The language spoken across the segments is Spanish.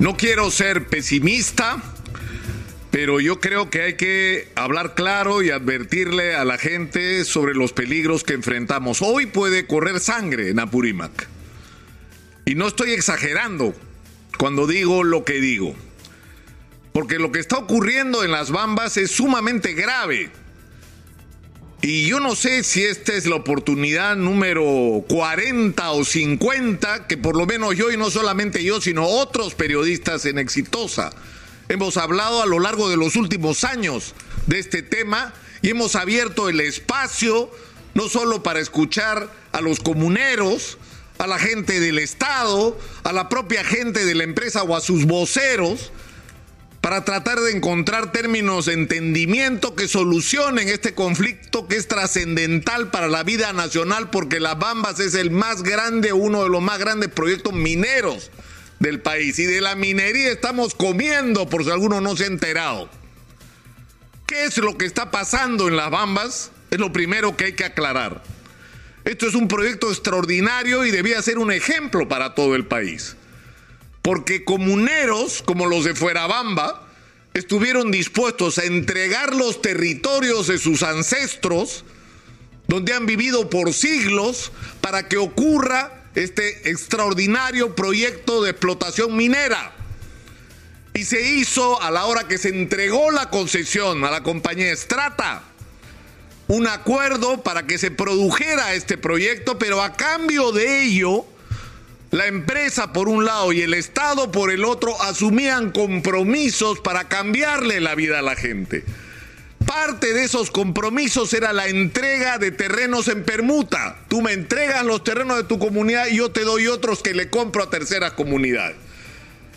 No quiero ser pesimista, pero yo creo que hay que hablar claro y advertirle a la gente sobre los peligros que enfrentamos. Hoy puede correr sangre en Apurímac. Y no estoy exagerando cuando digo lo que digo. Porque lo que está ocurriendo en las Bambas es sumamente grave. Y yo no sé si esta es la oportunidad número 40 o 50 que por lo menos yo y no solamente yo, sino otros periodistas en Exitosa hemos hablado a lo largo de los últimos años de este tema y hemos abierto el espacio no solo para escuchar a los comuneros, a la gente del Estado, a la propia gente de la empresa o a sus voceros, para tratar de encontrar términos de entendimiento que solucionen este conflicto que es trascendental para la vida nacional porque Las Bambas es el más grande, uno de los más grandes proyectos mineros del país y de la minería estamos comiendo por si alguno no se ha enterado. ¿Qué es lo que está pasando en Las Bambas? Es lo primero que hay que aclarar. Esto es un proyecto extraordinario y debía ser un ejemplo para todo el país porque comuneros como los de Fuerabamba estuvieron dispuestos a entregar los territorios de sus ancestros, donde han vivido por siglos, para que ocurra este extraordinario proyecto de explotación minera. Y se hizo a la hora que se entregó la concesión a la compañía Estrata un acuerdo para que se produjera este proyecto, pero a cambio de ello, la empresa por un lado y el Estado por el otro asumían compromisos para cambiarle la vida a la gente. Parte de esos compromisos era la entrega de terrenos en permuta. Tú me entregas los terrenos de tu comunidad y yo te doy otros que le compro a terceras comunidades.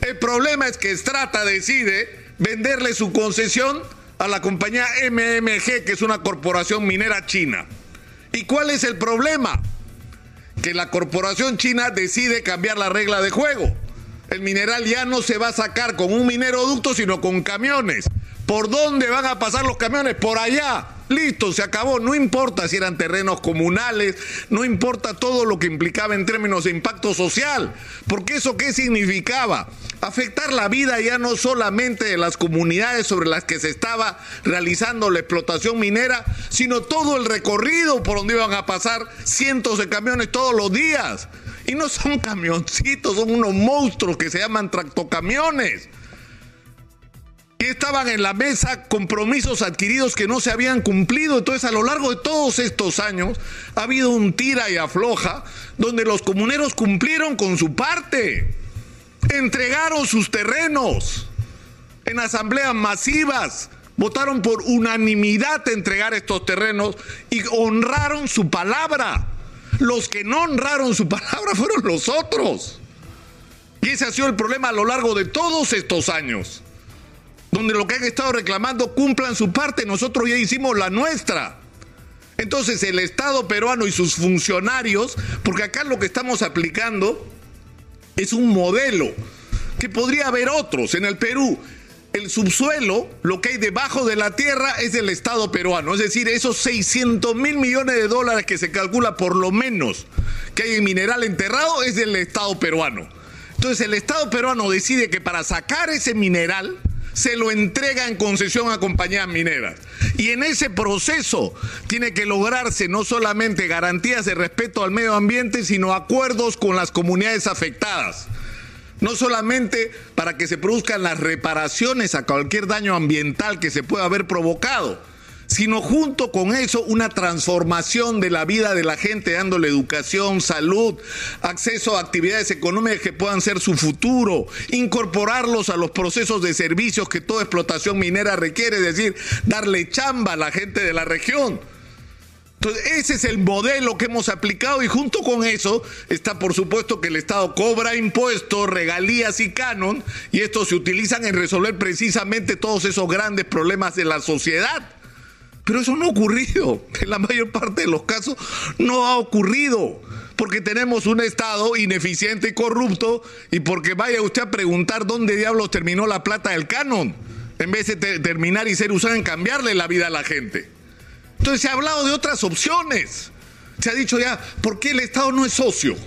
El problema es que Strata decide venderle su concesión a la compañía MMG, que es una corporación minera china. ¿Y cuál es el problema? Que la corporación china decide cambiar la regla de juego. El mineral ya no se va a sacar con un mineroducto, sino con camiones. ¿Por dónde van a pasar los camiones? Por allá. Listo, se acabó. No importa si eran terrenos comunales, no importa todo lo que implicaba en términos de impacto social. Porque eso qué significaba? Afectar la vida ya no solamente de las comunidades sobre las que se estaba realizando la explotación minera, sino todo el recorrido por donde iban a pasar cientos de camiones todos los días. Y no son camioncitos, son unos monstruos que se llaman tractocamiones estaban en la mesa compromisos adquiridos que no se habían cumplido. Entonces, a lo largo de todos estos años, ha habido un tira y afloja donde los comuneros cumplieron con su parte, entregaron sus terrenos en asambleas masivas, votaron por unanimidad entregar estos terrenos y honraron su palabra. Los que no honraron su palabra fueron los otros. Y ese ha sido el problema a lo largo de todos estos años donde lo que han estado reclamando cumplan su parte, nosotros ya hicimos la nuestra. Entonces el Estado peruano y sus funcionarios, porque acá lo que estamos aplicando es un modelo, que podría haber otros. En el Perú, el subsuelo, lo que hay debajo de la tierra, es del Estado peruano. Es decir, esos 600 mil millones de dólares que se calcula por lo menos que hay en mineral enterrado, es del Estado peruano. Entonces el Estado peruano decide que para sacar ese mineral, se lo entrega en concesión a compañías mineras. Y en ese proceso tiene que lograrse no solamente garantías de respeto al medio ambiente, sino acuerdos con las comunidades afectadas. No solamente para que se produzcan las reparaciones a cualquier daño ambiental que se pueda haber provocado, sino junto con eso una transformación de la vida de la gente, dándole educación, salud, acceso a actividades económicas que puedan ser su futuro, incorporarlos a los procesos de servicios que toda explotación minera requiere, es decir, darle chamba a la gente de la región. Entonces, ese es el modelo que hemos aplicado y junto con eso está por supuesto que el Estado cobra impuestos, regalías y canon y estos se utilizan en resolver precisamente todos esos grandes problemas de la sociedad. Pero eso no ha ocurrido. En la mayor parte de los casos no ha ocurrido. Porque tenemos un Estado ineficiente y corrupto y porque vaya usted a preguntar dónde diablos terminó la plata del canon, en vez de terminar y ser usada en cambiarle la vida a la gente. Entonces se ha hablado de otras opciones. Se ha dicho ya, ¿por qué el Estado no es socio?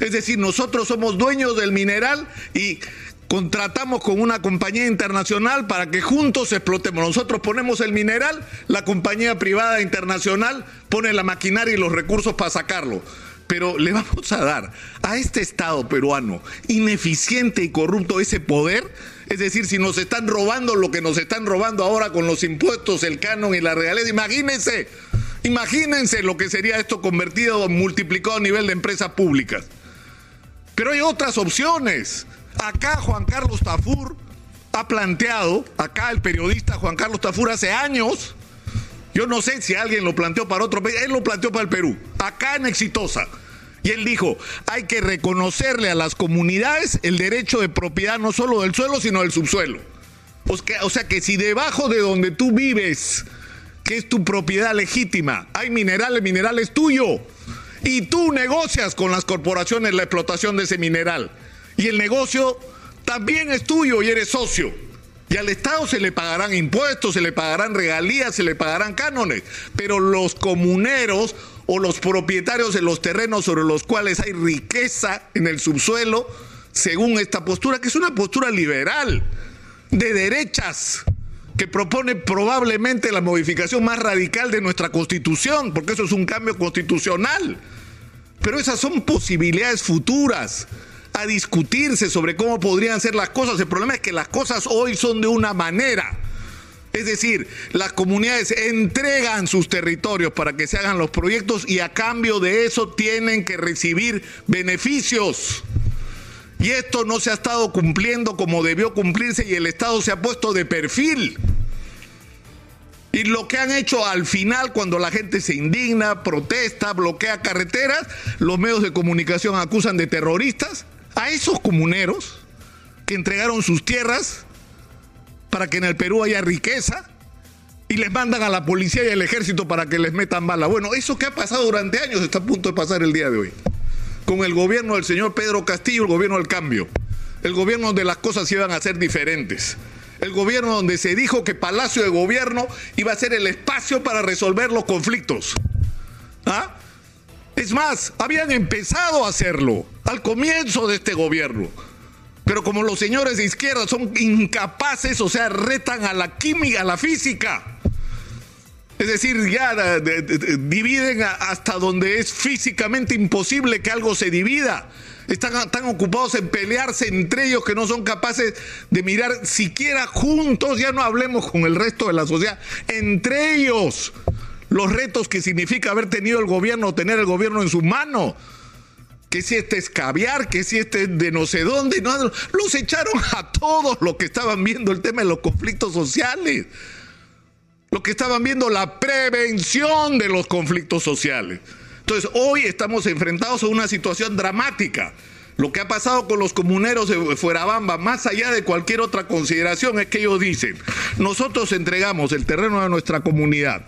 Es decir, nosotros somos dueños del mineral y contratamos con una compañía internacional para que juntos explotemos. Nosotros ponemos el mineral, la compañía privada internacional pone la maquinaria y los recursos para sacarlo. Pero le vamos a dar a este Estado peruano ineficiente y corrupto ese poder. Es decir, si nos están robando lo que nos están robando ahora con los impuestos, el canon y la realidad, imagínense, imagínense lo que sería esto convertido, multiplicado a nivel de empresas públicas. Pero hay otras opciones. Acá Juan Carlos Tafur ha planteado, acá el periodista Juan Carlos Tafur hace años, yo no sé si alguien lo planteó para otro país, él lo planteó para el Perú, acá en Exitosa. Y él dijo, hay que reconocerle a las comunidades el derecho de propiedad no solo del suelo, sino del subsuelo. O sea que si debajo de donde tú vives, que es tu propiedad legítima, hay mineral, el mineral es tuyo. Y tú negocias con las corporaciones la explotación de ese mineral. Y el negocio también es tuyo y eres socio. Y al Estado se le pagarán impuestos, se le pagarán regalías, se le pagarán cánones. Pero los comuneros o los propietarios de los terrenos sobre los cuales hay riqueza en el subsuelo, según esta postura, que es una postura liberal, de derechas, que propone probablemente la modificación más radical de nuestra constitución, porque eso es un cambio constitucional. Pero esas son posibilidades futuras a discutirse sobre cómo podrían ser las cosas. El problema es que las cosas hoy son de una manera. Es decir, las comunidades entregan sus territorios para que se hagan los proyectos y a cambio de eso tienen que recibir beneficios. Y esto no se ha estado cumpliendo como debió cumplirse y el Estado se ha puesto de perfil. Y lo que han hecho al final, cuando la gente se indigna, protesta, bloquea carreteras, los medios de comunicación acusan de terroristas a esos comuneros que entregaron sus tierras para que en el Perú haya riqueza y les mandan a la policía y al ejército para que les metan bala. Bueno, eso que ha pasado durante años está a punto de pasar el día de hoy. Con el gobierno del señor Pedro Castillo, el gobierno del cambio. El gobierno donde las cosas iban a ser diferentes. El gobierno donde se dijo que Palacio de Gobierno iba a ser el espacio para resolver los conflictos. ¿Ah? Es más, habían empezado a hacerlo al comienzo de este gobierno. Pero como los señores de izquierda son incapaces, o sea, retan a la química, a la física. Es decir, ya dividen hasta donde es físicamente imposible que algo se divida. Están tan ocupados en pelearse entre ellos que no son capaces de mirar siquiera juntos, ya no hablemos con el resto de la sociedad, entre ellos los retos que significa haber tenido el gobierno, tener el gobierno en su mano. Que si este es caviar, que si este es de no sé dónde, no, los echaron a todos los que estaban viendo el tema de los conflictos sociales, los que estaban viendo la prevención de los conflictos sociales. Entonces, hoy estamos enfrentados a una situación dramática. Lo que ha pasado con los comuneros de Fuerabamba, más allá de cualquier otra consideración, es que ellos dicen, nosotros entregamos el terreno de nuestra comunidad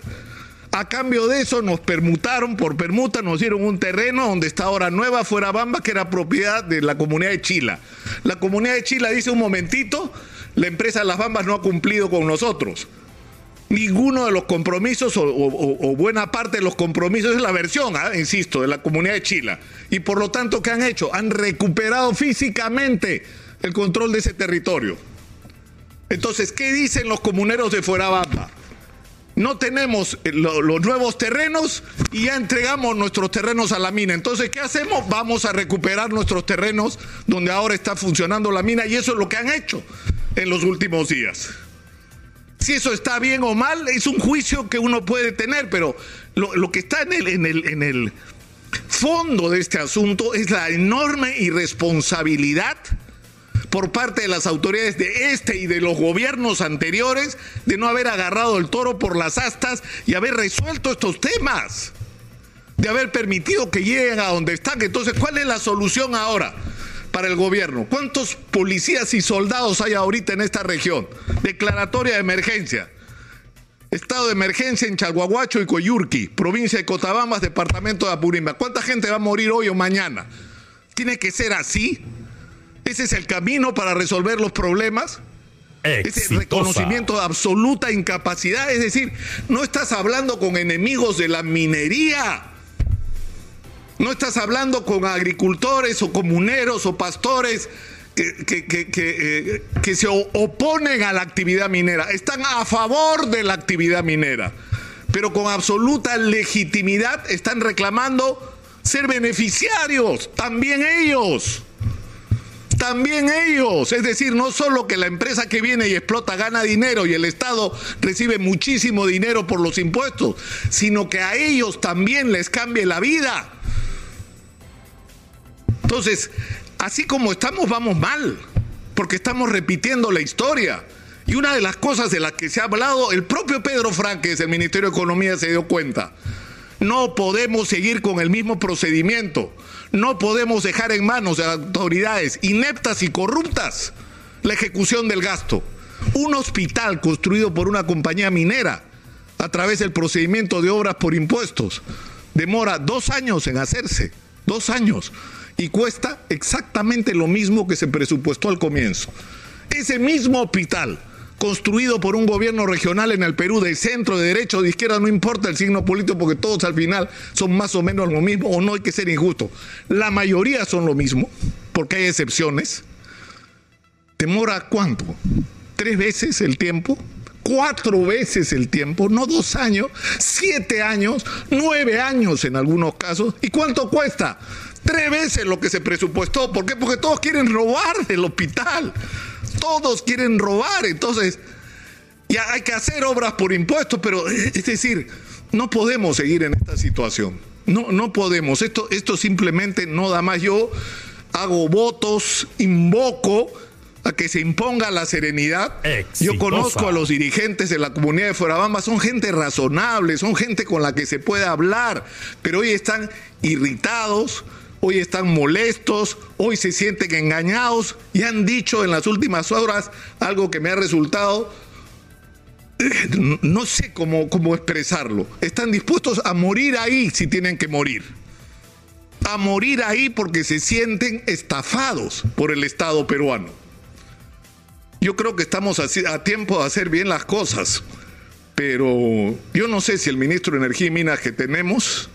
a cambio de eso nos permutaron, por permuta nos dieron un terreno donde está ahora Nueva Fuera Bamba, que era propiedad de la comunidad de Chila. La comunidad de Chila dice un momentito, la empresa Las Bambas no ha cumplido con nosotros. Ninguno de los compromisos o, buena parte de los compromisos es la versión, ¿ah? insisto, de la comunidad de Chila. Y por lo tanto, ¿qué han hecho? Han recuperado físicamente el control de ese territorio. Entonces, ¿qué dicen los comuneros de Fuerabamba? No tenemos eh, los nuevos terrenos y ya entregamos nuestros terrenos a la mina. Entonces, ¿qué hacemos? Vamos a recuperar nuestros terrenos donde ahora está funcionando la mina y eso es lo que han hecho en los últimos días. Si eso está bien o mal, es un juicio que uno puede tener, pero lo, que está en el, en, el, en el fondo de este asunto es la enorme irresponsabilidad por parte de las autoridades de este y de los gobiernos anteriores de no haber agarrado el toro por las astas y haber resuelto estos temas, de haber permitido que lleguen a donde están. Entonces, ¿cuál es la solución ahora? para el gobierno. ¿Cuántos policías y soldados hay ahorita en esta región? Declaratoria de emergencia. Estado de emergencia en Chalhuahuacho y Coyurqui, provincia de Cotabambas, departamento de Apurímac. ¿Cuánta gente va a morir hoy o mañana? ¿Tiene que ser así? ¿Ese es el camino para resolver los problemas? Ese reconocimiento de absoluta incapacidad. Es decir, no estás hablando con enemigos de la minería. No estás hablando con agricultores o comuneros o pastores que, que, que, se oponen a la actividad minera, están a favor de la actividad minera, pero con absoluta legitimidad están reclamando ser beneficiarios, también ellos. También ellos, es decir, no solo que la empresa que viene y explota gana dinero y el Estado recibe muchísimo dinero por los impuestos, sino que a ellos también les cambie la vida. Entonces, así como estamos, vamos mal, porque estamos repitiendo la historia. Y una de las cosas de las que se ha hablado, el propio Pedro Franques, el Ministerio de Economía, se dio cuenta. No podemos seguir con el mismo procedimiento. No podemos dejar en manos de autoridades ineptas y corruptas la ejecución del gasto. Un hospital construido por una compañía minera a través del procedimiento de obras por impuestos demora dos años en hacerse. Dos años y cuesta exactamente lo mismo que se presupuestó al comienzo. Ese mismo hospital, construido por un gobierno regional en el Perú de centro, de derecha o de izquierda, no importa el signo político porque todos al final son más o menos lo mismo o no hay que ser injusto. La mayoría son lo mismo, porque hay excepciones. ¿Demora cuánto? ¿Tres veces el tiempo? cuatro veces el tiempo, no dos años, siete años, nueve años en algunos casos. ¿Y cuánto cuesta? Tres veces lo que se presupuestó. ¿Por qué? Porque todos quieren robar del hospital. Todos quieren robar. Entonces, ya hay que hacer obras por impuestos, pero es decir, no podemos seguir en esta situación. No, no podemos. Esto, esto simplemente no da más. Yo hago votos, invoco a que se imponga la serenidad. Yo conozco a los dirigentes de la comunidad de Fuerabamba, son gente razonable, son gente con la que se puede hablar, pero hoy están irritados, hoy están molestos, hoy se sienten engañados y han dicho en las últimas horas algo que me ha resultado, eh, no sé cómo, cómo expresarlo, están dispuestos a morir ahí si tienen que morir. A morir ahí porque se sienten estafados por el Estado peruano. Yo creo que estamos a tiempo de hacer bien las cosas, pero yo no sé si el ministro de Energía y Minas que tenemos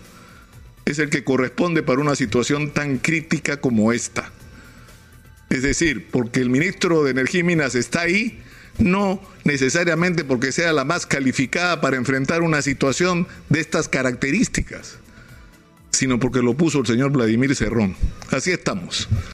es el que corresponde para una situación tan crítica como esta. Es decir, porque el ministro de Energía y Minas está ahí, no necesariamente porque sea la más calificada para enfrentar una situación de estas características, sino porque lo puso el señor Vladimir Cerrón. Así estamos.